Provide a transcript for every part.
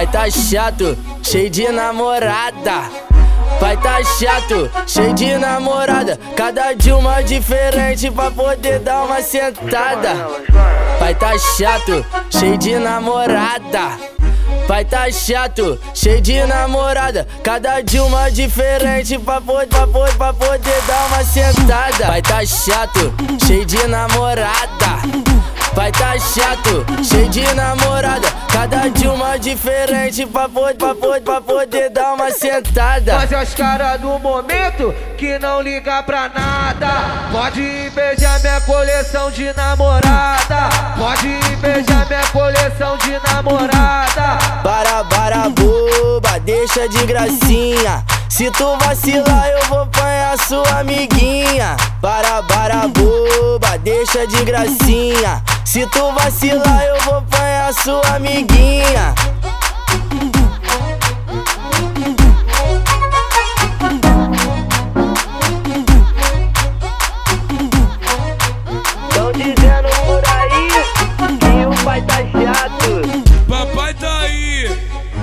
Pai tá chato, cheio de namorada. Pai tá chato, cheio de namorada. Cada dia uma diferente pra poder dar uma sentada. Pai tá chato, cheio de namorada. Pai tá chato, cheio de namorada. Cada dia uma diferente pra poder, pra poder, pra poder dar uma sentada. Pai tá chato, cheio de namorada. Pai tá chato, cheio de namorada. Cada dia uma diferente pra poder, pra poder, pra poder dar uma sentada. Mas é os caras do momento que não liga pra nada. Pode beijar minha coleção de namorada. Pode beijar minha coleção de namorada. Para, para, boba, deixa de gracinha. Se tu vacilar, eu vou apanhar sua amiguinha. Para, para, boba, deixa de gracinha. Se tu vacilar, eu vou apanhar sua amiguinha. Tão dizendo por aí que o pai tá chato. Papai tá aí.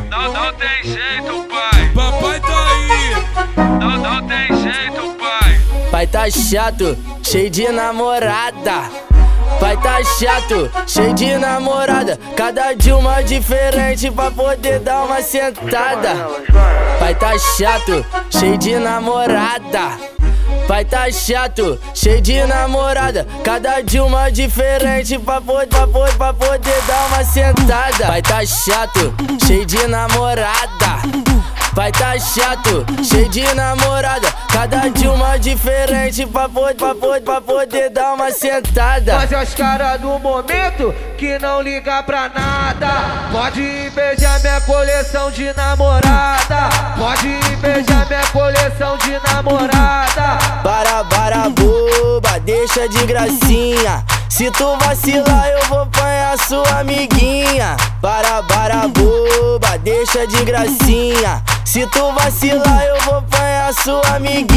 Não, não tem jeito, pai. Papai tá aí. Não, não tem jeito, pai. Pai tá chato, cheio de namorada. Pai tá chato, cheio de namorada. Cada dia uma diferente pra poder dar uma sentada. Pai tá chato, cheio de namorada. Pai tá chato, cheio de namorada. Cada dia uma diferente pra poder, pra poder, pra poder dar uma sentada. Pai tá chato, cheio de namorada. Pai tá chato, cheio de namorada. Cada dia uma diferente pra poder, pra poder, pra poder dar uma sentada. Mas é os caras do momento que não liga pra nada. Pode beijar minha coleção de namorada. Pode beijar minha coleção de namorada. Para, para, boba, deixa de gracinha. Se tu vacilar, eu vou apanhar sua amiguinha. Para, para, boba, deixa de gracinha. Se tu vacilar, eu vou apanhar sua amiguinha.